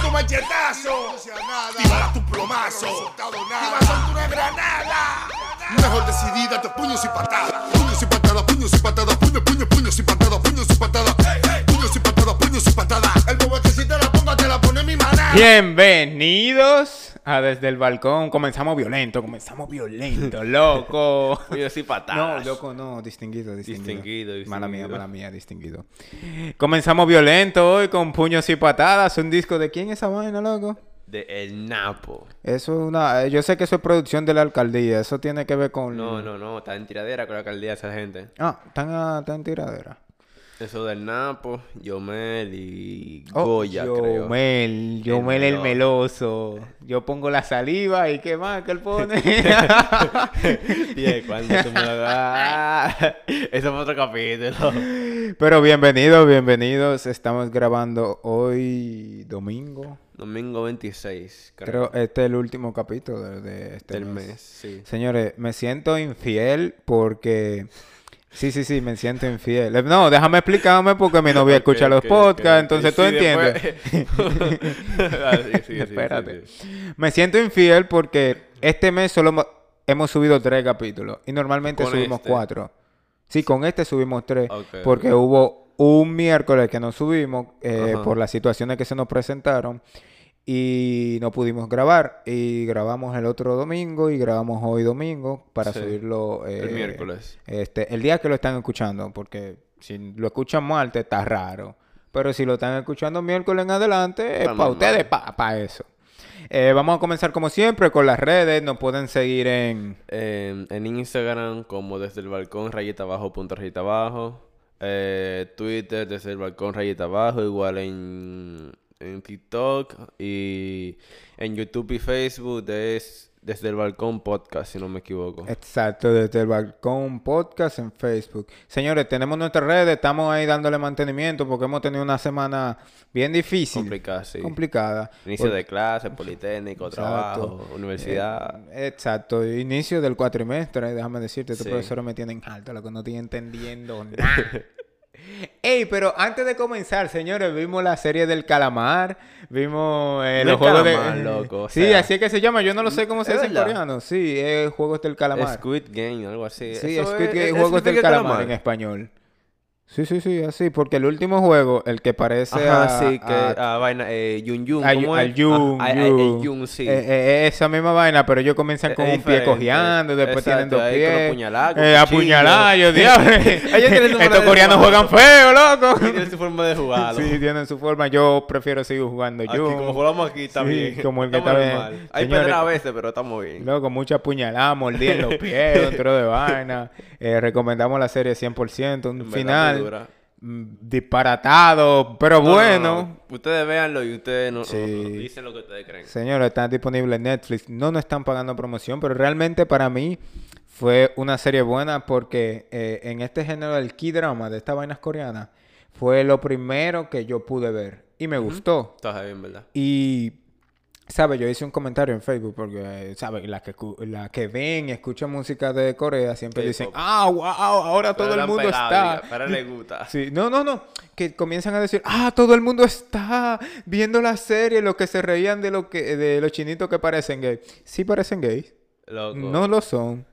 tu machetazo. Tira tu plomazo. Iba a una granada. Mejor decidida, te puños y patadas. Puños y patadas, puños y patadas. Puños, puños, puños y patadas. Puños y patadas. Puños y patadas, puños y patadas. El bobo que si te la ponga, te la pone mi manada. Bienvenidos a Desde el Balcón. Comenzamos violento, comenzamos violento, loco. Puños y No, patadas. loco, no, distinguido, distinguido. Distinguido, Mala mía, mala mía, distinguido. Comenzamos violento hoy con puños y patadas. Un disco de quién es esa vaina, loco? De El Napo. Eso es una. eh, Yo sé que eso es producción de la alcaldía. Eso tiene que ver con. No, no, no. Está en tiradera con la alcaldía esa gente. Ah, están, a- están en tiradera. Eso del Napo, Yomel y Oh, Goya, creo. Yomel, Yomel el meloso. meloso. Yo pongo la saliva y qué más que él pone. Tía, ¿cuándo tú me lo? Eso fue otro capítulo. Pero bienvenidos, bienvenidos. Estamos grabando hoy domingo. Domingo 26, creo. Creo este es el último capítulo de, de este del mes. mes, sí. Señores, me siento infiel porque... Sí, sí, sí, me siento infiel. No, déjame explicarme porque mi novia escucha Ok, los podcasts, entonces tú Sí, entiendes. después- Ah, sí, sí, sí, sí, Espérate. Me siento infiel porque este mes solo hemos- subido tres capítulos y normalmente subimos este. cuatro. Sí, con este subimos tres porque hubo un miércoles que no subimos eh, por las situaciones que se nos presentaron y no pudimos grabar y grabamos el otro domingo y grabamos hoy domingo para Sí. subirlo El eh, miércoles. este, el día que lo están escuchando, porque si lo escuchan martes está raro. Pero si lo están escuchando miércoles en adelante, es para ustedes, para eso. Eh, vamos a comenzar como siempre con las redes. Nos pueden seguir en... En, en Instagram, como desde el balcón, rayita abajo, punto rayita abajo. Eh, Twitter, desde el balcón, rayita abajo. Igual en, en TikTok. Y en YouTube y Facebook, es desde el balcón podcast, si no me equivoco. Exacto, desde el balcón podcast en Facebook. Señores, tenemos nuestras redes, estamos ahí dándole mantenimiento porque hemos tenido una semana bien difícil. Complicado, sí. Complicada. Inicio de clase, politécnico, Exacto. trabajo, universidad. Eh, exacto, inicio del cuatrimestre, déjame decirte, estos Sí. profesores me tienen alto, lo que no estoy entendiendo nada. Ey, pero antes de comenzar, señores, vimos la serie del calamar, vimos eh, los el juegos calamar, de... loco, o sí, así es que se llama, yo no lo sé cómo se ¿Es dice en coreano. Sí, es juegos del calamar. Squid Game, algo así. Sí, Eso Squid es- Game, es- juegos es del calamar en español. Sí, sí, sí, así, porque el último juego, el que parece Ajá, a- sí, que a- a vaina, eh, Yun Yun, a- ¿cómo al es? Yun, Ah, a- a- Yun. el Yun, sí. Eh, eh, esa misma vaina, pero ellos comienzan con es un pie cojeando, después tienen Exacto, dos ahí pies. apuñalar, con eh, yo diablo. Tienen su Estos coreanos jugar. juegan feo, loco. Y tiene su forma de jugarlo. Sí, tienen su forma. Yo prefiero seguir jugando Aquí, yo. como jugamos aquí, está Sí, como el que está bien. Hay pedras a veces, pero estamos bien. Loco, mucha puñalada, mordida en los pies, dentro de vaina. Eh, recomendamos la serie 100%. Un final dura. mm, disparatado, pero No, no, bueno. no. Ustedes véanlo y ustedes no, Sí. dicen lo que ustedes creen. Señores, está disponible en Netflix. No nos están pagando promoción, pero realmente para mí fue una serie buena porque eh, en este género del key drama de estas vainas coreanas fue lo primero que yo pude ver y me gustó. Está bien, ¿verdad? Y, ¿sabes? Yo hice un comentario en Facebook porque, ¿sabes? Las que, la que ven y escuchan música de Corea siempre dicen, ah, wow, ahora todo el mundo está. Pero le gusta. Sí, no, no, no. Que comienzan a decir, ah, todo el mundo está viendo la serie, los que se reían de, lo que, de los chinitos que parecen gays. Sí parecen gays. Loco. No lo son,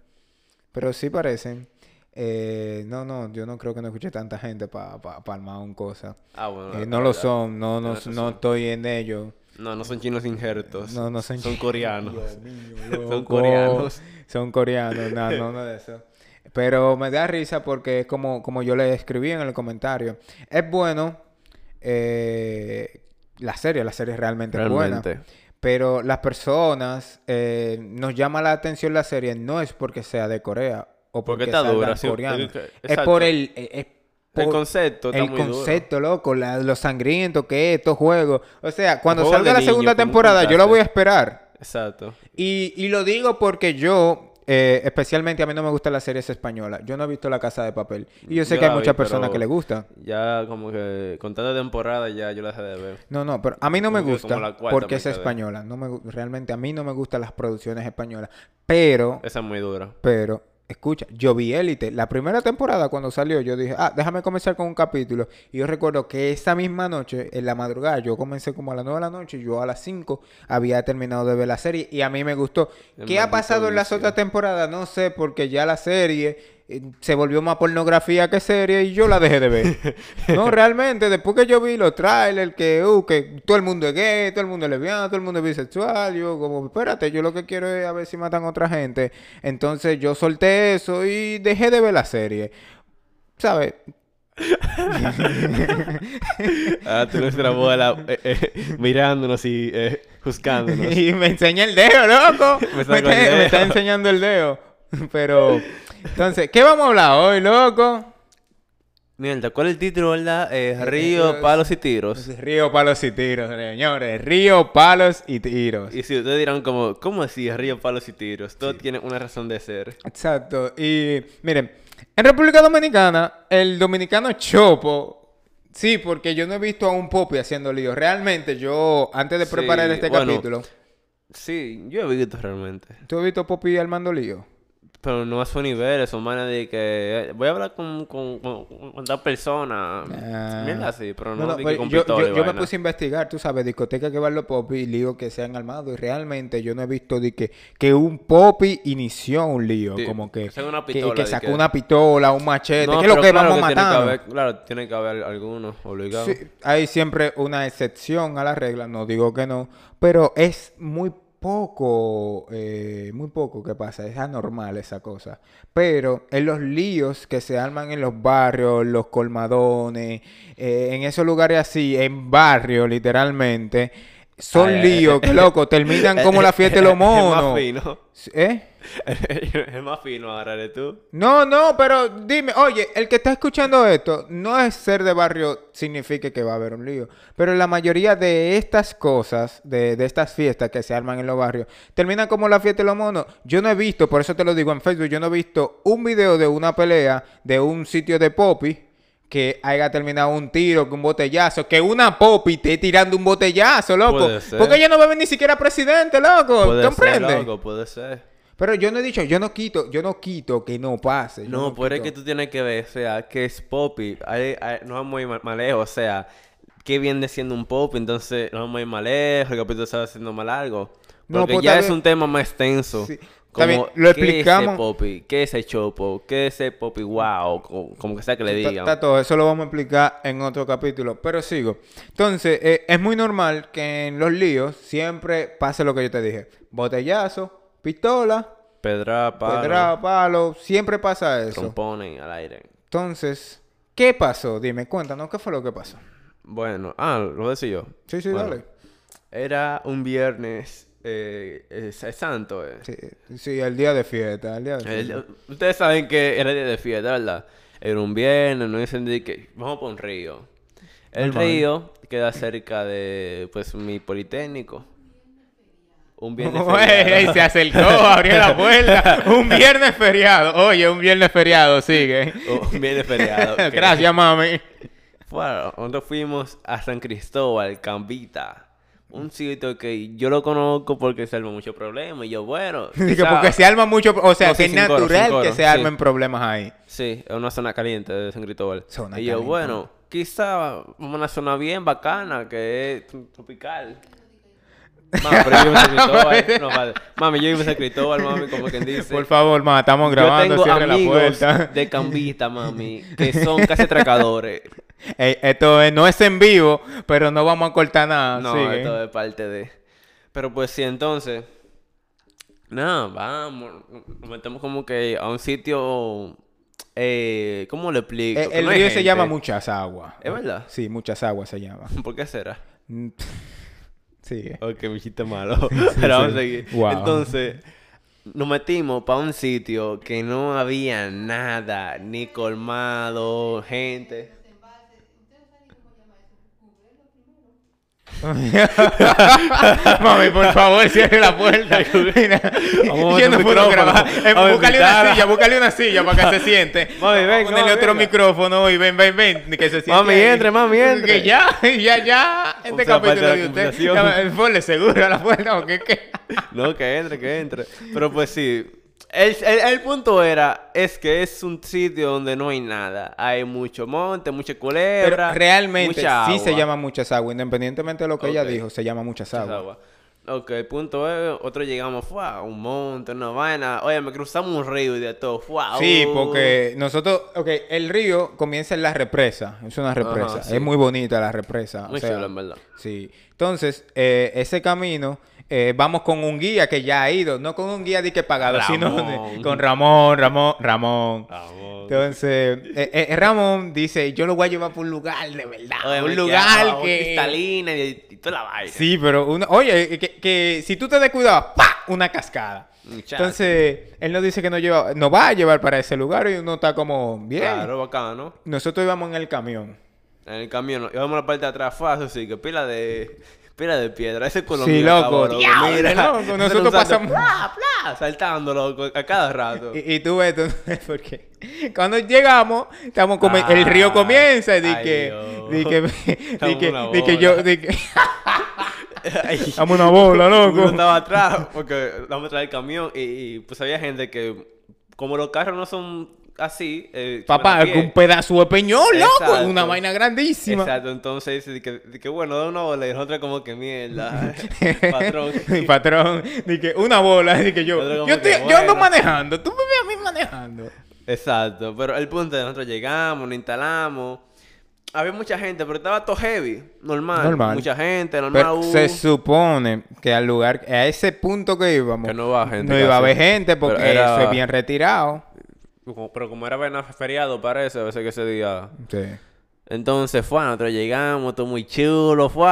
pero sí parecen. Eh, no, no, yo no creo que no escuche tanta gente para pa, pa armar un cosa. Ah, bueno. Eh, no lo son, no, no, no razón. estoy en ello. No, no son chinos injertos. No, no son Son coreanos. Dios mío, Son coreanos. Son coreanos, no, no, no de eso. Pero me da risa porque es como, como yo le escribí en el comentario. Es bueno eh, la serie, la serie es realmente es buena. Realmente. Pero las personas eh, nos llama la atención la serie no es porque sea de Corea o porque, Porque está dura, sí, coreanos. es Es por el, eh, es El concepto está el muy duro. concepto, loco, la- lo sangriento que es estos juegos. O sea, cuando salga la niño, segunda temporada, yo la voy a esperar. Exacto. Y, y lo digo porque yo, eh, especialmente a mí no me gustan las series españolas. Yo no he visto La Casa de Papel. Y yo sé Yo que hay vi, muchas personas que le gustan. Ya como que con tanta temporada ya yo la dejé de ver. No, no, pero a mí no me gusta porque es española. No me, realmente a mí no me gustan las producciones españolas. Pero, Esa es muy dura. pero, Escucha, yo vi Élite. La primera temporada cuando salió, yo dije, ah, déjame comenzar con un capítulo. Y yo recuerdo que esa misma noche, en la madrugada, yo comencé como a las 9 de la noche, y yo a las 5 había terminado de ver la serie y a mí me gustó. El ¿Qué ha pasado en las otras temporadas? No sé, porque ya la serie se volvió más pornografía que serie y yo la dejé de ver. no, realmente, después que yo vi los trailers, que, uh, que todo el mundo es gay, todo el mundo es lesbiano, todo el mundo es bisexual, yo como, espérate, yo lo que quiero es a ver si matan a otra gente. Entonces yo solté eso y dejé de ver la serie. ¿Sabes? Ah, tú nuestra bola eh, eh, mirándonos y eh, juzgándonos. y me enseña el dedo, loco. Me me, sacó está, el dedo. me está enseñando el dedo. Pero, entonces, ¿qué vamos a hablar hoy, loco? Mierda, ¿cuál es el título, verdad? Eh, Río, es- palos y tiros. Río, palos y tiros, señores. Río, palos y tiros. Y si ustedes dirán como, ¿cómo así Río, palos y tiros? Todo tiene una razón de ser. Exacto. Y miren, en República Dominicana, el dominicano chopo. Sí, porque yo no he visto a un popi haciendo lío. Realmente, yo, antes de Sí, preparar este bueno. capítulo, Sí, yo he visto realmente. ¿tú has visto a popi armando lío? Pero no a su nivel, son manes de que... eh, voy a hablar con, con, con, con persona. Ah. Mierda así, pero no, No, no, que pues, con yo, yo- yo me puse a investigar, tú sabes, discoteca que van los popis y líos que se han armado. Y realmente yo no he visto de que, que un popi inició un lío. Sí, como que, que que- pistola, que de sacó que- una pistola, un machete. No, ¿Qué es lo que claro vamos que matando? claro, tiene que haber algunos obligados. Sí, hay siempre una excepción a la regla, no digo que no, pero es muy poco, eh, muy poco que pasa, es anormal esa cosa. Pero en los líos que se arman en los barrios, los colmadones, eh, en esos lugares así, en barrio literalmente, son Ay, líos que loco, terminan como la fiesta de los Es más monos. fino. ¿Eh? es más fino ahora de tú. No, no, pero dime, oye, el que está escuchando esto, no es ser de barrio significa que va a haber un lío, pero la mayoría de estas cosas, de, de estas fiestas que se arman en los barrios, terminan como la fiesta de los monos. Yo no he visto, por eso te lo digo en Facebook, yo no he visto un video de una pelea de un sitio de popi que haya terminado un tiro, que un botellazo, que una popi esté tirando un botellazo, loco. Puede ser. Porque ella no va a ver ni siquiera presidente, loco. Puede ¿Comprende? ser, loco, puede ser. Pero yo no he dicho, yo no quito, yo no quito que no pase. yo No, pero es que tú tienes que ver, o sea, que es popi. Hay- hay- no vamos a ir más lejos, o sea, ¿qué viene siendo un popi? Entonces, no vamos a ir más lejos, el capítulo está haciendo más largo. No, Porque pues, ya es un tema más extenso. Sí. Está Como, lo ¿qué es explicamos. ese popi? ¿Qué es ese chopo? ¿Qué es ese popi wow? Como, como que sea que le digan. Está todo, eso lo vamos a explicar en otro capítulo, pero sigo. Entonces, eh, es muy normal que en los líos siempre pase lo que yo te dije. Botellazo, pistola, Pedra, palo, pedra, palo, siempre pasa eso. trompones al aire. Entonces, ¿qué pasó? Dime, cuéntanos, ¿qué fue lo que pasó? Bueno, ah, lo decía yo. Sí, sí, Bueno, dale. Era un viernes eh, es, es santo, eh. Sí, sí, el día de fiesta, el día de El- fiesta. ustedes saben que era día de fiesta, ¿verdad? Era un viernes, no dicen que vamos por un río. El Normal. río queda cerca de, pues, mi politécnico. Un viernes feriado. se acercó, abrió la puerta. Un viernes feriado. Oye, un viernes feriado, sigue. Un viernes feriado. Gracias, mami. Bueno, nosotros fuimos a San Cristóbal, Cambita. Un sitio que yo lo conozco porque se arma mucho problema. Y yo, bueno. Quizá- porque se arma mucho, o sea, No, que sí, es coro, natural coro, que se sí. armen problemas ahí. Sí, es una zona caliente de San Cristóbal. Zona y yo, caliente. bueno, quizá una zona bien bacana, que es tropical. Mami, pero yo vivo en San Cristóbal. no, vale. Mami, yo vivo en San Cristóbal, mami, como quien dice. Por favor, ma, estamos yo grabando, tengo cierre la amigos puerta. de Cambita, mami, que son casi atracadores. Ey, esto es- no es en vivo, pero no vamos a cortar nada. No, sigue. esto es parte de... Pero pues sí, entonces... Nada, vamos. Nos metemos como que a un sitio... Eh, ¿Cómo le explico? Eh, el no río se llama. Muchas Aguas. ¿Es verdad? Sí, Muchas Aguas se llama. ¿Por qué será? Mm, Sigue. Ok, me hiciste malo. Pero vamos a seguir. Wow. Entonces, nos metimos para un sitio que no había nada, ni colmado, gente. Mami, por favor, cierre la puerta. Mira, Vamos yo no puedo grabar. Eh, Vamos búscale una silla, búscale una silla para que se siente. Mami, Vamos ponerle mami, otro venga. micrófono y ven, ven, ven, que se siente. Mami, ahí. entre, mami, entre. Que ya, ya, ya. Este capítulo de usted. Ya, Ponle seguro a la puerta, porque que. No, que entre, que entre. Pero pues sí, El, el- el punto era, es que es un sitio donde no hay nada. Hay mucho monte, mucha Pero culebra. realmente mucha sí se agua. llama muchas aguas, independientemente de lo que ella dijo, se llama muchas aguas. aguas. Ok, el punto es, otro llegamos, fue a un monte, una vaina. Oye, me cruzamos un río y de todo. Fue Sí, porque nosotros, ok, el río comienza en la represa, es una represa, sí. es muy bonita la represa. Muy o sea, en verdad. Sí, entonces, eh, ese camino, eh, vamos con un guía que ya ha ido, no con un guía de que pagado, sino Ramón. con Ramón, Ramón, Ramón. Entonces, eh, eh, Ramón dice, yo lo voy a llevar por un lugar de verdad, Oye, un lugar que... Cristalina y, y toda la vaina. Sí, pero, uno, oye, que, que si tú te descuidabas, ¡pa! Una cascada. Muchacho. Entonces, él nos dice que nos, lleva, nos va a llevar para ese lugar y uno está como, bien. Claro, bacano. Nosotros íbamos en el camión. En el camión, íbamos a la parte de atrás, fue así, que pila de... Pila de piedra, ese color Sí, loco, loco, nosotros pasamos- pla, saltando, loco, a cada rato. Y, y tú ves, tú ves, porque cuando llegamos, estamos como, el río Ay, comienza y di que, di que, di Estamos que, una di que yo, bola. di que, estamos una bola, Uno loco. estaba atrás porque vamos a traer el camión y, y, pues había gente que, como los carros no son así, eh, Papá, un pedazo de peñón, loco, una vaina grandísima. Exacto, entonces dice que, de que bueno, da una bola y nosotros como que mierda, patrón. Patrón, di que una bola, di que yo, yo, que, estoy- yo ando manejando, tú me ves a mí manejando. Exacto, pero el punto es que nosotros llegamos, nos instalamos. Había mucha gente, pero estaba todo heavy, normal. Normal. Mucha gente, normal. Pero uh, se supone que al lugar, a ese punto que íbamos, Que no va gente no iba a haber gente porque era- eso es bien retirado. Como- pero como era feriado, parece, a veces que ese día. Sí. Entonces fue, nosotros llegamos, todo muy chulo, fue,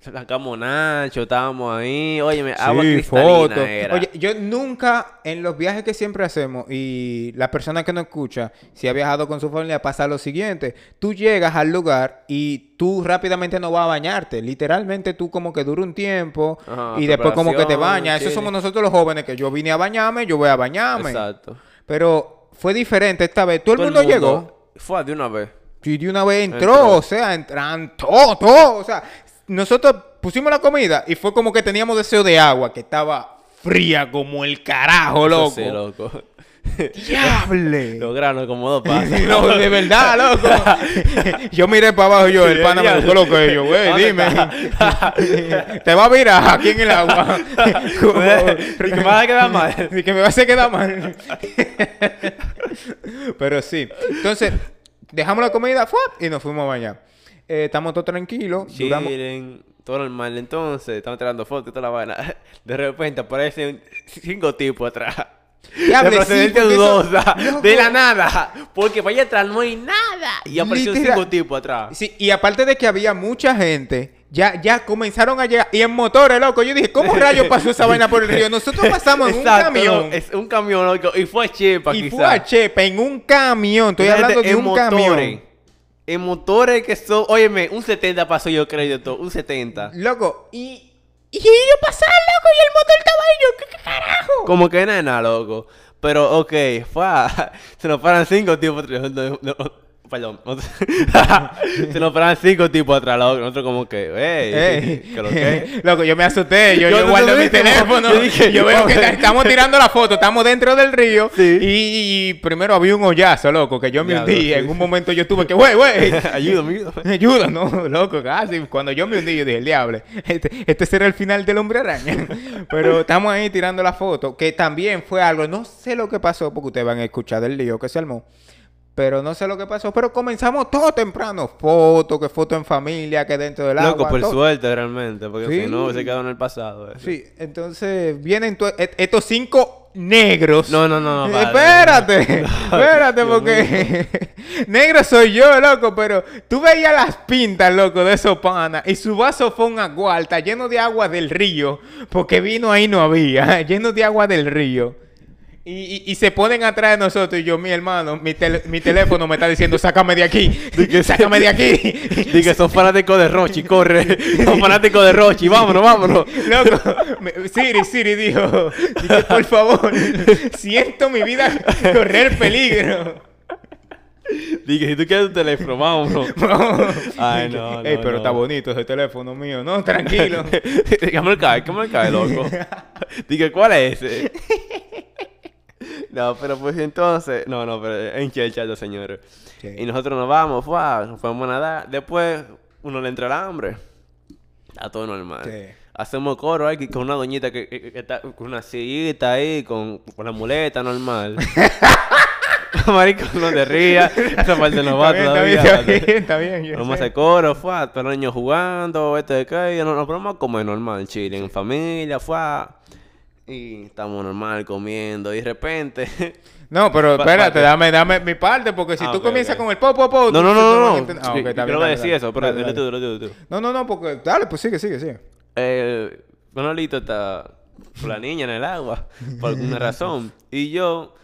sacamos Nacho, estábamos ahí, oye, agua Sí, cristalina fotos. era. Oye, yo nunca, en los viajes que siempre hacemos, y la persona que nos escucha, si ha viajado con su familia, pasa lo siguiente. Tú llegas al lugar y tú rápidamente no vas a bañarte. Literalmente tú como que dura un tiempo Ajá, y después como que te bañas. Eso chile. somos nosotros los jóvenes, que yo vine a bañarme, yo voy a bañarme. Exacto. Pero fue diferente esta vez. Todo, el mundo, llegó. Fue de una vez. Y de una vez entró, Entró. o sea, entran todo, todo. O sea, nosotros pusimos la comida y fue como que teníamos deseo de agua, que estaba fría como el carajo, loco. sí, loco. ¡Diable! Los granos como dos patas. No, de verdad, loco. yo miré para abajo yo, el pana me loco, y yo, güey, ¿Dónde dime. Te va a virar aquí en el agua. Y que me vas a quedar mal. Y que me vas a quedar mal. Pero sí. Entonces, dejamos la comida y nos fuimos a bañar. Eh, estamos todos tranquilos. duramos- Chillen, todo normal. Entonces, estamos tirando fotos y toda la vaina. De repente aparecen cinco tipos atrás. De procedencia dudosa. La nada. Porque para allá atrás no hay nada. Y aparecieron Literal. cinco tipos atrás. Sí, y aparte de que había mucha gente, ya, ya comenzaron a llegar. Y en motores, loco. Yo dije, ¿cómo rayos pasó esa vaina por el río? Nosotros pasamos en Exacto, un camión. no, es un camión, loco. Y fue a Chepa, y fue a Chepa en un camión. Estoy Fíjate, hablando de en un motores. camión. En motores que son, óyeme, un 70 pasó yo crédito, un 70. Loco, y. Y yo pasar, loco, y el motor estaba ahí. Yo, ¿qué, qué carajo? Como que nada, loco. Pero, ok, fue a- Se nos paran cinco tipos perdón. se nos paran cinco tipos atrás, loco. Nosotros como que, hey, Ey. ¿qué lo que? Loco, yo me asusté. Yo, Yo yo guardo mi teléfono. yo dije, yo veo que estamos tirando la foto. Estamos dentro del río. Sí. Y, y primero había un hoyazo, loco, que yo me hundí. sí. En un momento yo tuve que, wey, wey. ayúdame, ayúdame. Me ayuda, no, loco, casi. Cuando yo me hundí, yo dije, el diablo, este, este será el final del hombre araña. Pero estamos ahí tirando la foto, que también fue algo, no sé lo que pasó, porque ustedes van a escuchar del lío que se armó. Pero no sé lo que pasó, pero comenzamos todo temprano. Fotos, que foto en familia, que dentro del Loco, agua. por todo. suerte realmente, porque Sí. si no se quedado en el pasado. eso. Sí, entonces vienen et- estos cinco negros. No, no, no, no, Eh. Espérate, No, espérate, porque negro soy yo, loco, pero tú veías las pintas, loco, de esos panas, y su vaso fue un agualta lleno de agua del río, porque vino ahí no había, lleno de agua del río. Y, y- y se ponen atrás de nosotros y yo, mi hermano, mi, tel- mi teléfono me está diciendo, sácame de aquí, sácame de aquí. Dije, son fanáticos de Rochi, corre. Son fanáticos de Rochi, vámonos, vámonos. Loco, me- Siri, Siri dijo, dije, por favor, siento mi vida correr peligro. Dije, si tú quieres tu teléfono, vámonos. Ay, no, Ey, no, pero no. está bonito ese teléfono mío. No, tranquilo. ¿Qué me cae? ¿Qué me cae, loco? Dije, ¿cuál es ese? No, pero pues entonces... No, no, pero en Chelchato, señores. Sí. Y nosotros nos vamos, ¡fua! nos fuimos a nadar. Después uno le entra el hambre. Está todo normal. Hacemos coro ahí con una doñita que, que- que está con una sillita ahí, con, con la muleta normal. Marico, no te rías. Esa parte no va todavía. está bien, está bien, Vamos a hacer coro, fue, todos los niños jugando, este de qué, y nos, nos ponemos a comer normal, Chile, en familia, fue. Y estamos normal comiendo, y de repente. No, pero espérate, dame, dame mi parte, porque si Ah, tú ok, comienzas ok. con el po, po, po... no, no, no, no. no. entender- Ah, Yo- ok, está yo bien, no voy a dale, decir dale. eso, pero Dale, dile dale. tú, tú. No, no, no, porque... Dale, pues sigue, sigue, sigue. Eh, Manolito está con la niña en el agua, por alguna razón. Y yo.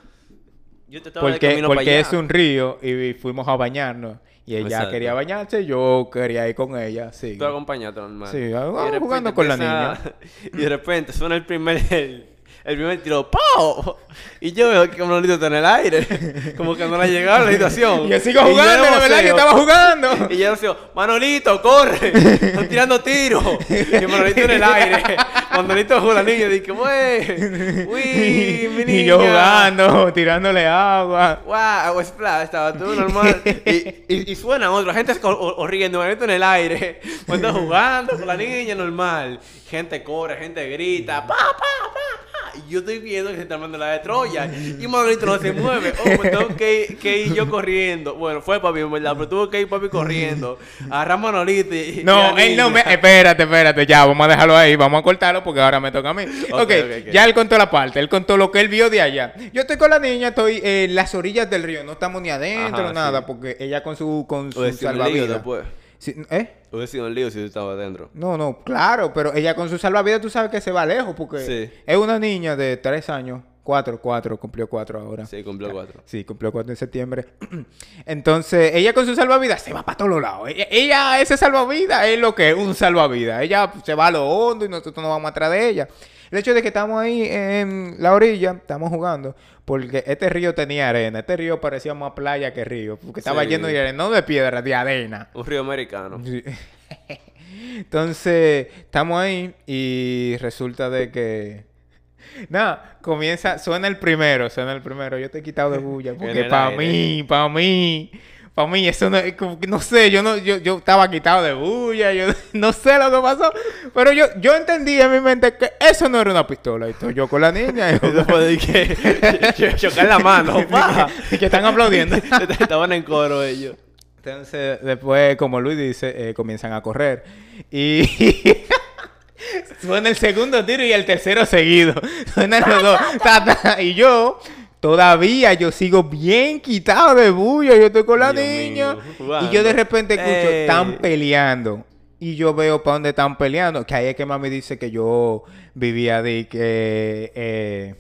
Yo te estaba de Porque, camino para porque allá. es un río y fuimos a bañarnos. Y ella Exacto. quería bañarse, yo quería ir con ella, sí. Tú acompañaste normal. Sí, repente jugando con la empieza- Y de repente suena el primer... El, el primer tiro, ¡pau! Y yo veo que Manolito está en el aire. Como que no le ha llegado la situación. Y yo sigo yo jugando, la verdad, voceo. estaba jugando. Y yo decía, Manolito, corre. Están tirando tiros. Y Manolito en el aire. Manolito con la niña. Dije, wey, uy, mi niña. y yo jugando, tirándole agua. Wow, splash, estaba todo normal. Y, y, y suena otro, gente se- o, o- o riendo, Manolito en el aire. Cuando jugando con la niña, normal. Gente corre, gente grita, pa, pa, pa, yo estoy viendo que se está armando la de Troya. Y Manolito no se mueve. Oh, pues tengo que, que ir yo corriendo. Bueno, fue papi, en verdad, pero tuve que ir papi corriendo. Agarrar a Manolito y. No, él no me... Espérate, espérate, ya, vamos a dejarlo ahí, vamos a cortarlo porque ahora me toca a mí. ok, Ok, ok, ok. ya él contó la parte, él contó lo que él vio de allá. Yo estoy con la niña, estoy en las orillas del río, no estamos ni adentro, Ajá, nada, sí. porque ella con su, con su un lío salvavidas. después. Sí, ¿Eh? Hubiese sido un lío si yo estaba adentro. No, no, claro, pero ella con su salvavidas tú sabes que se va lejos porque Sí. es una niña de tres años, cuatro, cuatro, cumplió cuatro ahora. Sí, cumplió cuatro. Sí, cumplió cuatro en septiembre. Entonces, ella con su salvavidas se va para todos lados. Ella, ella, ese salvavidas es lo que es un salvavidas. Ella se va a lo hondo y nosotros nos vamos atrás de ella. El hecho de que estamos ahí en la orilla, estamos jugando, porque este río tenía arena. Este río parecía más playa que río, porque estaba Sí. lleno de arena, no de piedra, de arena. Un río americano. Sí. Entonces, estamos ahí y resulta de que... Nada, comienza, suena el primero, suena el primero. Yo te he quitado de bulla porque para mí, para mí, para mí eso no, es como que no sé, yo no, yo, yo estaba quitado de bulla, yo no sé lo que pasó, pero yo, yo entendí en mi mente que eso no era una pistola. Y estoy yo con la niña y que chocar la mano, y que están aplaudiendo. Estaban en coro ellos. Entonces, después, como Luis dice, eh, comienzan a correr. Y suena el segundo tiro y el tercero seguido. Suenan los dos. Ta, ta. Y yo, todavía, yo sigo bien quitado de bulla. Yo estoy con la Dios niña. mío, Y yo de repente escucho, Eh. están peleando. Y yo veo para dónde están peleando. Que ahí es que mami dice que yo vivía de que... eh,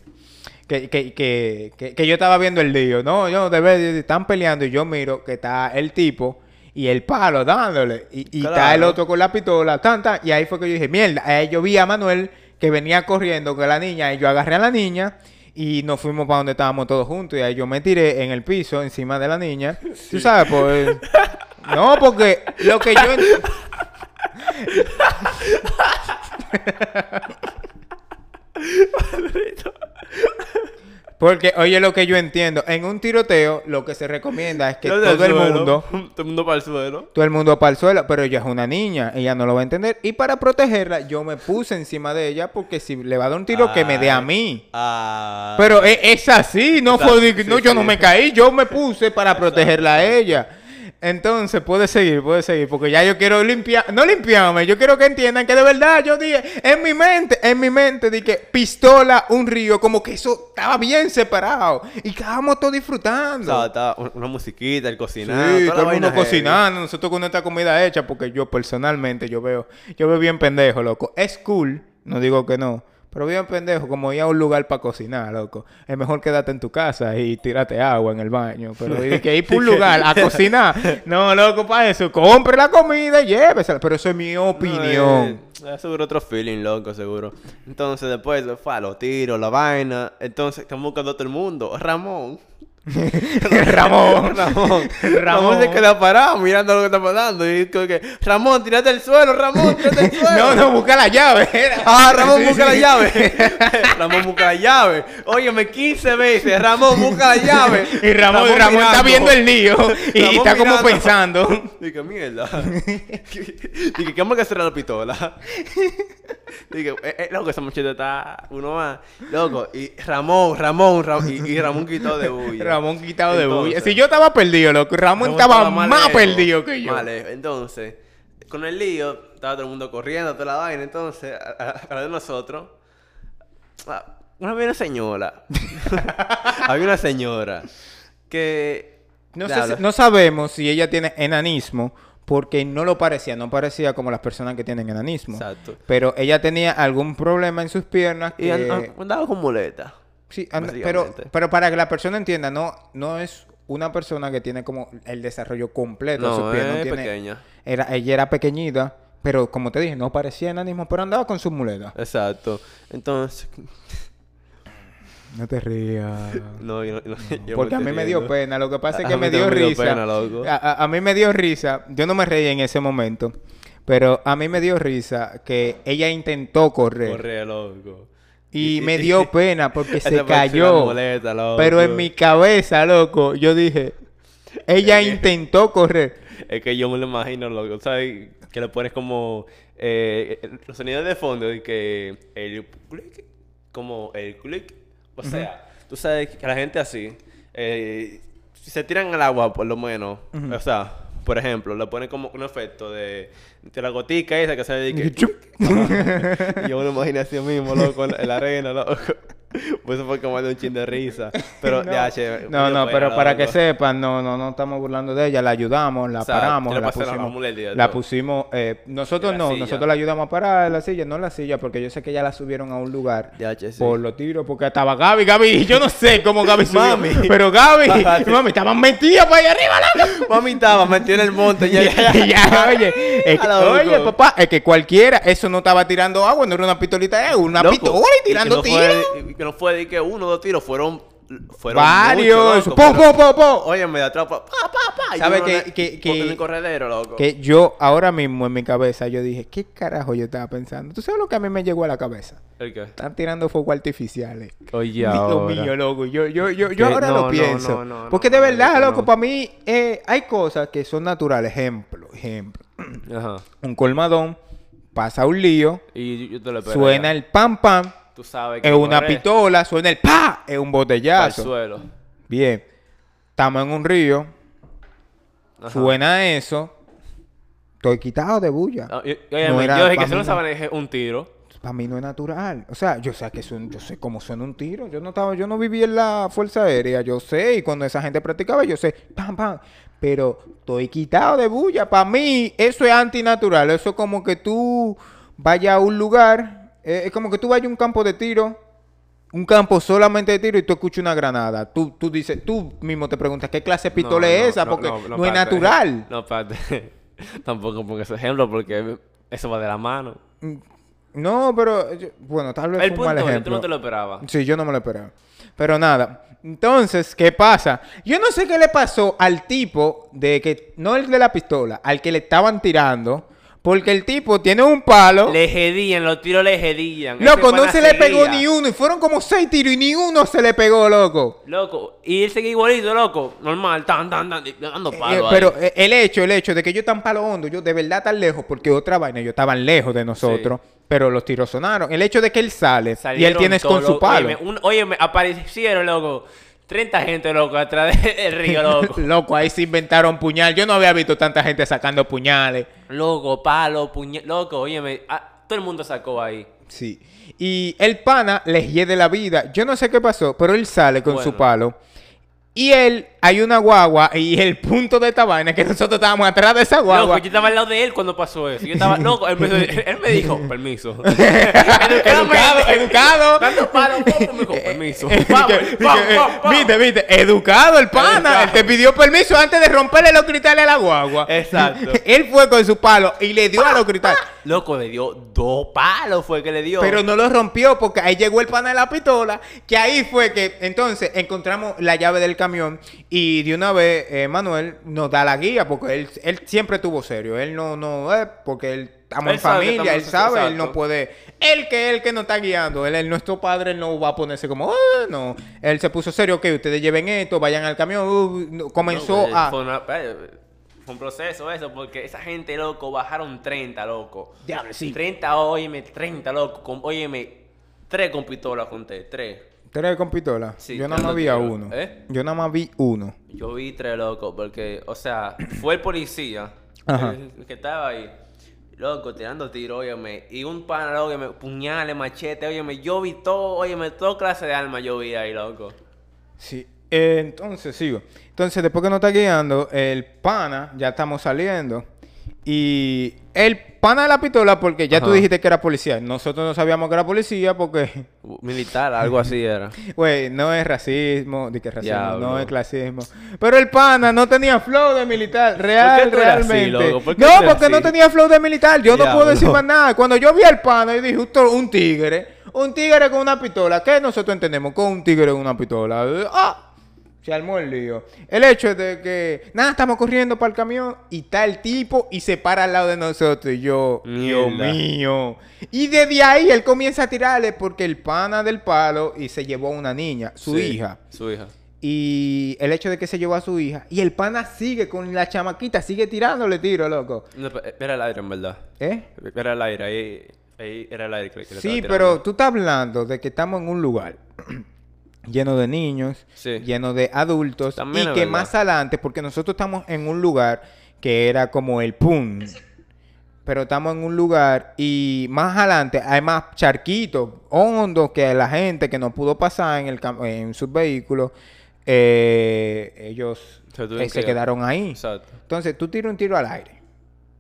que, que, que, que, que yo estaba viendo el lío. No, yo de ver, están peleando y yo miro que está el tipo y el palo dándole. Y, y está el otro con la pistola, tan, tan. Y ahí fue que yo dije, mierda. Ahí yo vi a Manuel que venía corriendo con la niña y yo agarré a la niña y nos fuimos para donde estábamos todos juntos. Y ahí yo me tiré en el piso encima de la niña. Tú sabes, pues... No, porque lo que yo... Porque, oye, lo que yo entiendo, en un tiroteo lo que se recomienda es que todo el suelo, mundo, Todo el mundo para el suelo. todo el mundo para el suelo, pero ella es una niña, ella no lo va a entender. Y para protegerla, yo me puse encima de ella porque si le va a dar un tiro, que me dé a Ay. mí. Ah. Pero es, es así, no fue sí, no, yo no me caí, yo me puse para protegerla a ella. Entonces, puede seguir, puede seguir, porque ya yo quiero limpiar, no limpiarme, yo quiero que entiendan que de verdad yo dije, en mi mente, en mi mente, dije, pistola, un río, como que eso estaba bien separado y estábamos todos disfrutando. Estaba, estaba una musiquita, el cocinar. Sí, toda todo la el mundo cocinando, nosotros con nuestra comida hecha, porque yo personalmente, yo veo, yo veo bien pendejo, loco. Es cool, no digo que no, pero bien pendejo, como ir a un lugar para cocinar, loco. Es mejor quedarte en tu casa y tírate agua en el baño, pero que ir por un lugar a cocinar, no, loco, para eso, compre la comida y llévesela, pero eso es mi opinión. No, eh, seguro otro feeling, loco, seguro. Entonces, después, fue a los tiros, la vaina. Entonces, estamos buscando a todo el mundo. Ramón. Ramón. Ramón. Ramón. Se queda parado mirando lo que está pasando. Y como que, Ramón, tírate al suelo, Ramón, tírate al suelo. No, no, busca la llave. Ah, Ramón, busca la llave. Ramón, busca la llave. Óyeme, 15 veces. Ramón, busca la llave. Y Ramón, Ramón, está viendo el lío y está como pensando. Dije, mierda. Dije, ¿qué vamos a hacer a la pistola? Dije, eh, eh, loco, esa muchacha está uno más. Loco, y Ramón, Ramón, Ramón, y, y Ramón quitó de bulla. Ramón quitado de bulla. Si yo estaba perdido, loco, Ramón, estaba, más lejos, perdido que yo. lejos. Entonces, con el lío, estaba todo el mundo corriendo, toda la vaina. Entonces, a, a- a la de nosotros, ah, una había una señora. había una señora que. No, sé Diablo. si- no sabemos si ella tiene enanismo porque no lo parecía, no parecía como las personas que tienen enanismo. Exacto. Pero ella tenía algún problema en sus piernas Y que... an- andaba con muleta. Sí, anda- pero, pero para que la persona entienda, no, no es una persona que tiene como el desarrollo completo de sus piernas. es tiene- pequeña. Era, ella era pequeñita, pero como te dije, no parecía enanismo, pero andaba con sus muletas. Exacto. Entonces, No te rías. no, yo, no- yo Porque a mí me dio pena. Lo que pasa es que me dio risa. pena. A, mí me dio risa. Yo no me reí en ese momento. Pero a mí me dio risa que ella intentó correr. Corre, loco. Y me dio pena porque se cayó. Pero en mi cabeza, loco, yo dije, ella intentó correr. Es que yo me lo imagino, loco. ¿Sabes? Que le pones como eh, los sonidos de fondo de que el click, como el click. O sea, tú sabes que la gente así, eh, si se tiran al agua, por lo menos, o sea, por ejemplo, le ponen como un efecto de, de la gotica esa que sale de que. Chup. Ajá. Y yo me lo imaginé así mismo, loco, en la arena, loco. Pues eso fue como de un chin de risa. Pero no, ya, che. no, no, pena, pero para que sepan, no, no, no estamos burlando de ella, la ayudamos, la paramos, la pusimos, la pusimos, eh, nosotros la no, silla. nosotros la ayudamos a parar la silla, no la silla, porque yo sé que ya la subieron a un lugar Ya, che, sí. por los tiros, porque estaba Gaby, Gaby, yo no sé cómo Gaby subió, Mami. pero Gaby, Bájate. mami, estaban metidas para allá arriba, la... Mami estaba metida en el monte. Ya, ya, ya, oye, es que- oye, papá, es que cualquiera, eso no estaba tirando agua, no era una pistolita, es una Loco, pistola y tirando tiros. No fue de que uno o dos tiros, fueron. fueron Varios. muchos, loco, Po, po. Oye, me de atrás, pa, pa, pa, pa. y ¿Sabe uno que- que- que- corredero, loco. Que yo ahora mismo en mi cabeza yo dije, ¿qué carajo yo estaba pensando? ¿Tú sabes lo que a mí me llegó a la cabeza? ¿El qué? Están tirando fuegos artificiales. Oye, Dios ahora. mío, loco. Yo, yo, yo, yo ahora no, lo no, pienso. no, Porque de verdad, loco, para mí eh, hay cosas que son naturales. Ejemplo, ejemplo. Ajá. Un colmadón, pasa un lío, Y yo, yo te lo espero. suena el pam pam, Tú sabes que es una correr pistola, suena el pa, es un botellazo. suelo. Bien, estamos en un río, Ajá. suena eso, estoy quitado de bulla. Ah, y- y Oye, No era yo dije que no no. saben es un tiro. Para mí no es natural. O sea, yo sé que suena- yo sé cómo suena un tiro. Yo no estaba, yo no viví en la fuerza aérea, yo sé, y cuando esa gente practicaba, yo sé, pam, pam. Pero estoy quitado de bulla. Para mí, eso es antinatural. Eso es como que tú vayas a un lugar, eh, es como que tú vayas a un campo de tiro, un campo solamente de tiro y tú escuchas una granada. Tú, tú dices, tú mismo te preguntas, ¿qué clase de pistola No, es no, esa? no, Porque no, es natural. No, espérate. Tampoco ponga ese ejemplo porque eso va de la mano. No, pero, yo- bueno, tal vez El fue un mal punto es que tú no te lo esperabas. Sí, yo no me lo esperaba. Pero nada. Entonces, ¿qué pasa? Yo no sé qué le pasó al tipo de que, no el de la pistola, al que le estaban tirando, porque el tipo tiene un palo. Le jedían, los tiros le jedían. Loco, no se le pegó ni uno. Y fueron como seis tiros y ni uno se le pegó, loco. Loco, y él seguía igualito, loco. Normal, tan, tan, tan, dando Eh, palo ahí. pero eh, el hecho, el hecho de que yo tan palo hondo, yo de verdad tan lejos, porque otra vaina, yo estaban lejos de nosotros, pero los tiros sonaron. El hecho de que él sale y él tiene con su palo. Óyeme, un- óyeme, aparecieron, loco. 30 gente, loco, atrás del río, loco. Loco, ahí se inventaron puñal. Yo no había visto tanta gente sacando puñales. loco, palo, puñal. Loco, óyeme, ah, todo el mundo sacó ahí. Sí. Y el pana les hiede la vida. Yo no sé qué pasó, pero él sale con su palo. Y él, hay una guagua y el punto de esta vaina es que nosotros estábamos atrás de esa guagua. Loco, yo estaba al lado de él cuando pasó eso. Yo estaba, loco, él me, él me dijo, permiso. educado, educado. Dando palo, me dijo, permiso. Eh, Vamos, vamos, vamos, eh, vamos. Viste, viste, educado el pana. Educado. Él te pidió permiso antes de romperle los cristales a la guagua. Exacto. él fue con su palo y le dio a los cristales. Loco, le dio dos palos, fue que le dio. Pero no lo rompió porque ahí llegó el pana de la pistola. Que ahí fue que entonces encontramos la llave del camión. Camión y de una vez eh, Manuel nos da la guía porque él, él siempre estuvo serio. Él no, no, eh, porque él estamos en familia, él sabe, él no puede. Él que él que nos está guiando, él es nuestro padre, él no va a ponerse como, "Ah, no. Él se puso serio, que ustedes lleven esto, vayan al camión. uh, comenzó No, pues, a. Fue, una- eh, fue un proceso eso, porque esa gente, loco, bajaron 30, loco. Diablo, sí. 30, óyeme, 30, loco. Con, óyeme, tres con pistola conté, tres. ¿Tres con pistola? Sí, Yo nada más vi a uno. ¿Eh? Yo nada más vi uno. Yo vi tres, loco, porque, o sea, fue el policía Ajá. el, el que estaba ahí, loco, tirando tiros, óyeme, y un pana, óyeme, puñales, machete, óyeme, yo vi todo, óyeme, toda clase de armas yo vi ahí, loco. Sí. Eh, entonces, sigo. Entonces, después que nos está guiando, el pana, ya estamos saliendo. Y el pana de la pistola, porque ya tú Ajá. dijiste que era policía. Nosotros no sabíamos que era policía porque, Militar, algo así era. güey, no es racismo, de que racismo, no es clasismo. Pero el pana no tenía flow de militar, real, ¿Por qué tú eres así, realmente. loco? ¿Por qué no, tú porque no tenía flow de militar. Yo no puedo decir más nada. Cuando yo vi al pana, yo dije, "Esto- un tigre, un tigre con una pistola. ¿Qué nosotros entendemos con un tigre con una pistola? Ah, se armó el lío. El hecho de que, nada, estamos corriendo para el camión y está el tipo y se para al lado de nosotros. Y yo, Dios mío. Y desde ahí él comienza a tirarle porque el pana del palo y se llevó a una niña, su Sí, hija. Su hija. Y el hecho de que se llevó a su hija y el pana sigue con la chamaquita, sigue tirándole tiro, loco. No, pe- era el aire, en verdad. ¿Eh? Era el aire, ahí, ahí era el aire que, Sí, pero tú estás hablando de que estamos en un lugar lleno de niños, Sí. lleno de adultos También y que verdad. más adelante, porque nosotros estamos en un lugar que era como el PUN, pero estamos en un lugar y más adelante hay más charquitos hondos que la gente que no pudo pasar en, el en sus vehículos, eh, ellos Se eh, se que- quedaron ahí. Exacto. Entonces, tú tiras un tiro al aire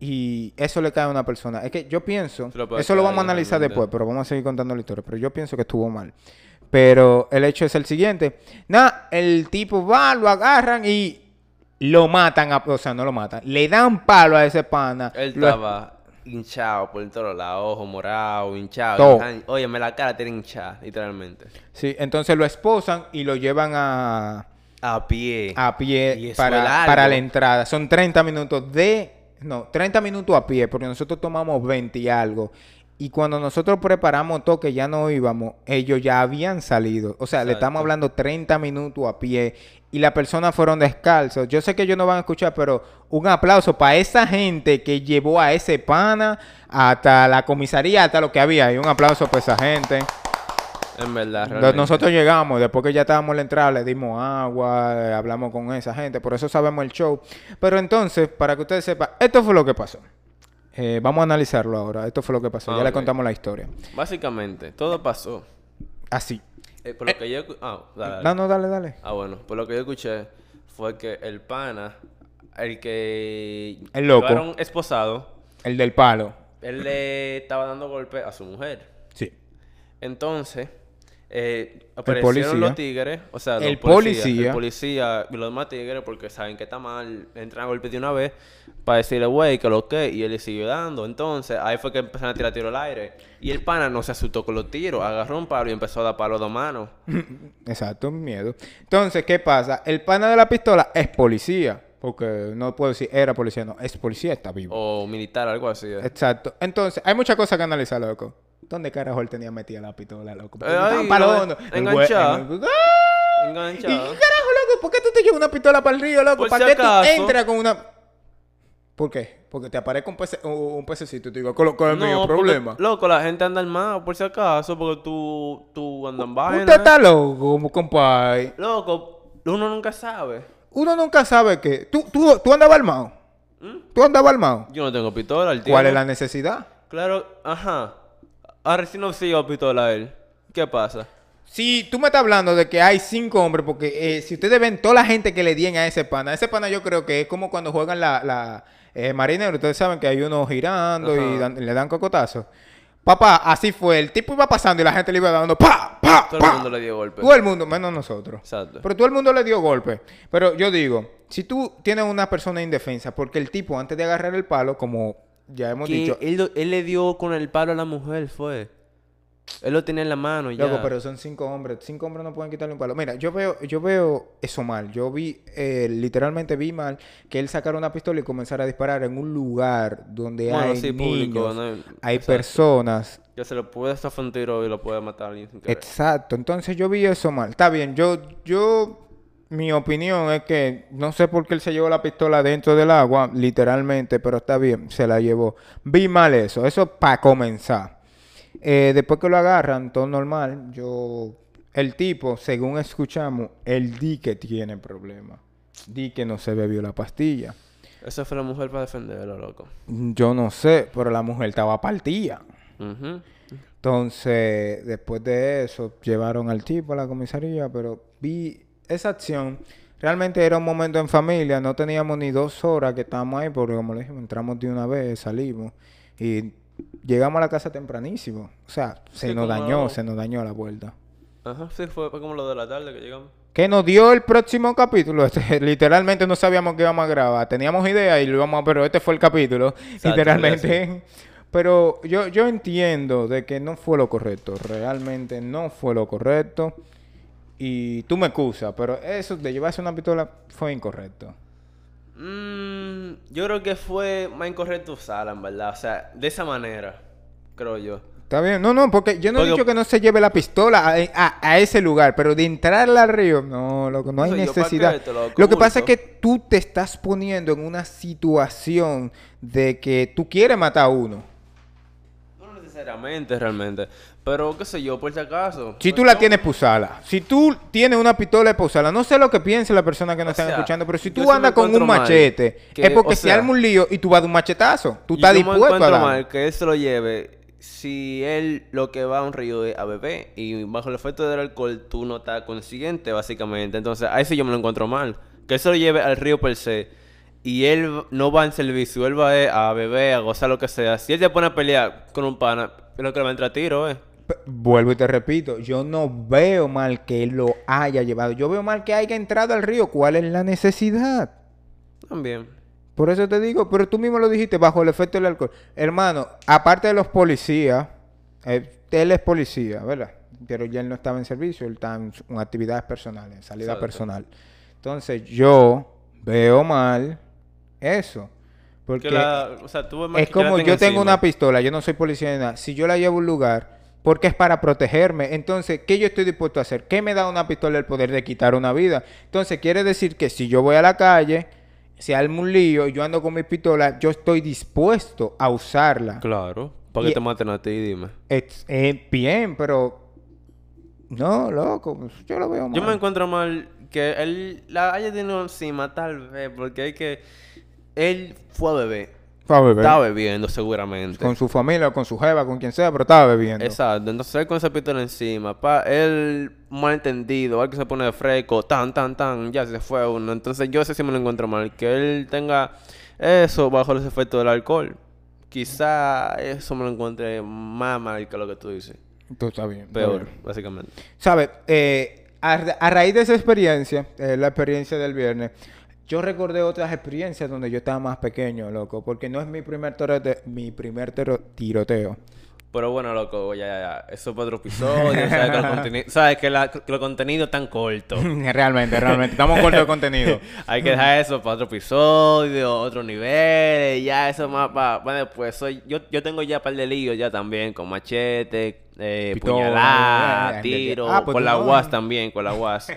y eso le cae a una persona. Es que yo pienso, lo eso lo vamos a analizar después, pero vamos a seguir contando la historia. Pero yo pienso que estuvo mal. Pero el hecho es el siguiente. Nada, el tipo va, lo agarran y lo matan. a- o sea, no lo matan. Le dan palo a ese pana. Él lo- estaba hinchado por todos lados, ojo morado, hinchado. Ay, Óyeme, la cara tiene hinchada, literalmente. Sí, entonces lo esposan y lo llevan a, A pie. a pie para la entrada. Son 30 minutos de... No, 30 minutos a pie, porque nosotros tomamos 20 y algo. Y cuando nosotros preparamos todo, que ya no íbamos, ellos ya habían salido. O sea, le estamos hablando 30 minutos a pie. Y las personas fueron descalzos. Yo sé que ellos no van a escuchar, pero un aplauso para esa gente que llevó a ese pana hasta la comisaría, hasta lo que había. Y un aplauso para esa gente. En verdad, realmente. Nosotros llegamos, después que ya estábamos en la entrada, le dimos agua, hablamos con esa gente, por eso sabemos el show. Pero entonces, para que ustedes sepan, esto fue lo que pasó. Eh, vamos a analizarlo ahora. Esto fue lo que pasó. Ah, ya le ok. contamos la historia. Básicamente, todo pasó. Así. Eh, por lo que yo... Ah, dale, dale. No, no, dale, dale. Ah, bueno, por lo que yo escuché fue que el pana, el que El loco. llevaron esposado, El del palo. él le estaba dando golpe a su mujer. Sí. Entonces, eh, aparecieron los tigres, o sea, los El policías, policía. el policía y los demás tigres porque saben que está mal, entran a golpe de una vez para decirle, güey, que lo que, y él le siguió dando. Entonces, ahí fue que empezaron a tirar tiro al aire. Y el pana no se asustó con los tiros, agarró un palo y empezó a dar palo a dos manos. Exacto, miedo. Entonces, ¿qué pasa? El pana de la pistola es policía. Porque no puedo decir era policía, no. Es policía, está vivo. O militar, algo así. eh. Exacto. Entonces, hay muchas cosas que analizar, loco. ¿Dónde carajo él tenía metida la pistola, loco? Porque estaban ahí, pa' lo no, hondo. El enganchada. güey- en el- ¡Ah! ¿Y Enganchado. qué carajo, loco? ¿Por qué tú te llevas una pistola para el río, loco? Por ¿Para si qué tú acaso. entras con una...? ¿Por qué? Porque te aparezca un, pece- un un pececito y te digo, ¿cuál es el mío porque, problema? Loco, la gente anda armada por si acaso, porque tú, tú andas en vaina. Usted está loco, compadre. Loco, uno nunca sabe. Uno nunca sabe que... ¿Tú, tú, tú andabas armado? ¿Tú andabas armado? Yo no tengo pistola, el tío. ¿Cuál es la necesidad? Claro, ajá. Ahora si no sigo pistola él. ¿Qué pasa? Si tú me estás hablando de que hay cinco hombres, porque eh, si ustedes ven toda la gente que le dien a ese pana, ese pana yo creo que es como cuando juegan la, la eh, marinero, ustedes saben que hay uno girando y dan- le dan cocotazos. Papá, así fue, el tipo iba pasando y la gente le iba dando pa, pa, Todo pa. el mundo le dio golpe. Todo el mundo, menos nosotros. Exacto. Pero todo el mundo le dio golpe. Pero yo digo, si tú tienes una persona indefensa, porque el tipo antes de agarrar el palo, como ya hemos Que dicho, él, le dio con el palo a la mujer, fue. Él lo tenía en la mano ya. Loco, pero son cinco hombres. Cinco hombres no pueden quitarle un palo. Mira, yo veo, yo veo eso mal. Yo vi, eh, literalmente vi mal que él sacara una pistola y comenzara a disparar en un lugar donde Bueno, hay sí, niños, público, ¿no? hay Exacto. personas. Que se lo puede estafar un tiro y lo puede matar a alguien sin querer. Exacto. Entonces yo vi eso mal. Está bien, yo, yo, mi opinión es que no sé por qué él se llevó la pistola dentro del agua, literalmente, pero está bien, se la llevó. Vi mal eso. Eso para comenzar. Eh, después que lo agarran, todo normal. Yo, el tipo, según escuchamos, él di que tiene problemas. Di que no se bebió la pastilla. Esa fue la mujer para defenderlo, loco. Yo no sé, pero la mujer estaba partida. Entonces, después de eso, llevaron al tipo a la comisaría, pero vi esa acción. Realmente era un momento en familia, no teníamos ni dos horas que estábamos ahí, porque como le dijimos, entramos de una vez, salimos y llegamos a la casa tempranísimo. O sea, se Sí, nos dañó, se nos dañó la vuelta. Ajá, sí, fue, como lo de la tarde que llegamos. ¿Qué nos dio el próximo capítulo? Este, literalmente no sabíamos que íbamos a grabar. Teníamos idea y lo íbamos a... Pero este fue el capítulo. Exacto, literalmente. Pero yo, yo entiendo de que no fue lo correcto. Realmente no fue lo correcto. Y tú me excusas, pero eso de llevarse una pistola fue incorrecto. Mm, yo creo que fue más incorrecto usarla, en verdad. O sea, de esa manera, creo yo. ¿Está bien? No, no, porque yo no he dicho que no se lleve la pistola a, a- a ese lugar, pero de entrarla al río, no, loco, no hay O sea, yo, ¿pa' necesidad. qué te lo que pasa es que tú te estás poniendo en una situación de que tú quieres matar a uno. Necesariamente, realmente. Pero, qué sé yo, por si acaso. Si Pues tú la no. tienes, pusala. Si tú tienes una pistola, pusala. No sé lo que piense la persona que nos sea, escuchando, pero si tú andas con un machete, que- es porque o se sea, arma un lío y tú vas de un machetazo. Tú estás yo dispuesto a encuentro mal que él se lo lleve si él lo que va a un río es a beber y bajo el efecto del alcohol tú no estás consciente, básicamente. Entonces, a eso yo me lo encuentro mal. Que él se lo lleve al río per se y él no va en servicio, él va eh, a beber, a gozar lo que sea. Si él se pone a pelear con un pana, es lo que le va a entrar a tiro, eh. P- Vuelvo y te repito, yo no veo mal que él lo haya llevado. Yo veo mal que haya entrado al río. ¿Cuál es la necesidad? También. Por eso te digo, pero tú mismo lo dijiste, bajo el efecto del alcohol. Hermano, aparte de los policías, eh, él es policía, ¿verdad? Pero ya él no estaba en servicio, él estaba en, actividades personales, en salida Exacto. personal. Entonces yo veo mal eso. Porque Que la- o sea, tú es como yo tengo una pistola, yo no soy policía ni nada. Si yo la llevo a un lugar, porque es para protegerme, entonces, ¿qué yo estoy dispuesto a hacer? ¿Qué me da una pistola el poder de quitar una vida? Entonces, quiere decir que si yo voy a la calle, se arma un lío y yo ando con mi pistola, yo estoy dispuesto a usarla. Claro. Para que te maten a ti, dime. Es, bien, pero... No, loco, yo lo veo mal. Yo me encuentro mal que él la haya tenido encima, tal vez, porque hay que. Él fue a beber. Fue a beber. Estaba bebiendo, seguramente. Con su familia, con su jeva, con quien sea, pero estaba bebiendo. Exacto. Entonces él con esa pistola encima, pa, él malentendido, algo se pone de fresco, tan, tan, tan, ya se fue uno. Entonces yo ese sí me lo encuentro mal, que él tenga eso bajo los efectos del alcohol. Quizá eso me lo encuentre más mal que lo que tú dices. Entonces, está bien. Peor, bien. básicamente. ¿Sabes? Eh, a, a raíz de esa experiencia, eh, la experiencia del viernes, yo recordé otras experiencias donde yo estaba más pequeño, loco, porque no es mi primer, torote- mi primer tiroteo. Pero bueno, loco, ya, ya, ya. Eso es para otro episodio. sabes que los conteni- sabes que, la- que los contenidos están cortos. realmente, realmente. Estamos cortos de contenido. Hay que dejar eso para otro episodio, otro nivel. Ya, eso más para. Bueno, pues soy, yo, yo tengo ya un par de líos ya también, con machete, eh, puñalada, eh, tiro, ah, pues con la no. UAS también, con la UAS.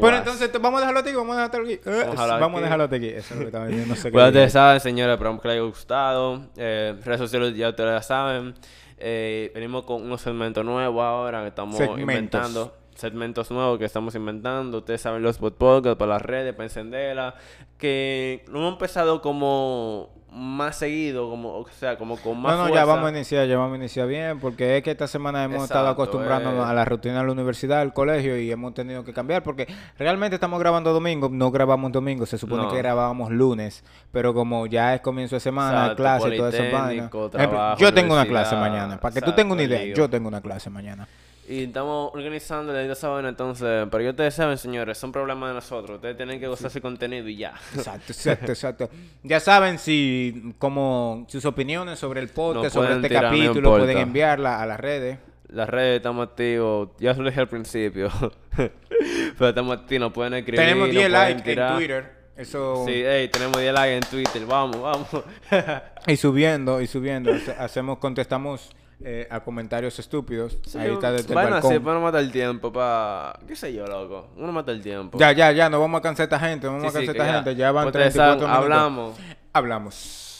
Bueno, entonces vamos a dejarlo aquí, vamos a dejarlo aquí. Eh, Vamos a dejarlo aquí. Eso es lo que estaba diciendo, no sé dije. ustedes saben, señores, esperamos que les haya gustado. Eh, redes sociales ya ustedes la saben. Eh, venimos con unos segmentos nuevos ahora que estamos Segmentos. inventando. Segmentos nuevos que estamos inventando. Ustedes saben los bot podcasts para las redes, para encenderla. Que no hemos empezado como más seguido, como, o sea, como con más No, no, fuerza. ya vamos a iniciar, ya vamos a iniciar bien, porque es que esta semana hemos estado Exacto, acostumbrándonos eh. a la rutina de la universidad, del colegio, y hemos tenido que cambiar, porque realmente estamos grabando domingo, no grabamos domingo, se supone No. que grabábamos lunes, pero como ya es comienzo de semana, Exacto, clase vainas. politécnico, Ejemplo, trabajo, yo tengo una clase mañana, para que tú tengas una exacto, idea, yo tengo una clase mañana. Y estamos organizando la esa vaina, entonces, pero ya ustedes saben, señores, son problemas de nosotros. Ustedes tienen que gozar su contenido y ya. Exacto, exacto, exacto. Ya saben si como sus opiniones sobre el podcast, sobre este capítulo, pueden enviarla a las redes. Las redes estamos activos, ya se lo dije al principio. pero estamos activos, nos pueden escribir. Tenemos nos 10 pueden likes en. Twitter. Eso. Sí, hey, tenemos 10 likes en Twitter, vamos, vamos. Y subiendo, y subiendo. Hace- Hacemos, contestamos eh, a comentarios estúpidos. Ahí está desde el Bueno, balcón. sí, para no matar el tiempo, para... ¿Qué sé yo, loco? Uno mata el tiempo. Ya, ya, ya, no vamos a cansar a esta gente, no vamos Sí, a sí, cansar a esta ya. gente. Ya van Ustedes 34 saben, minutos. hablamos. Hablamos.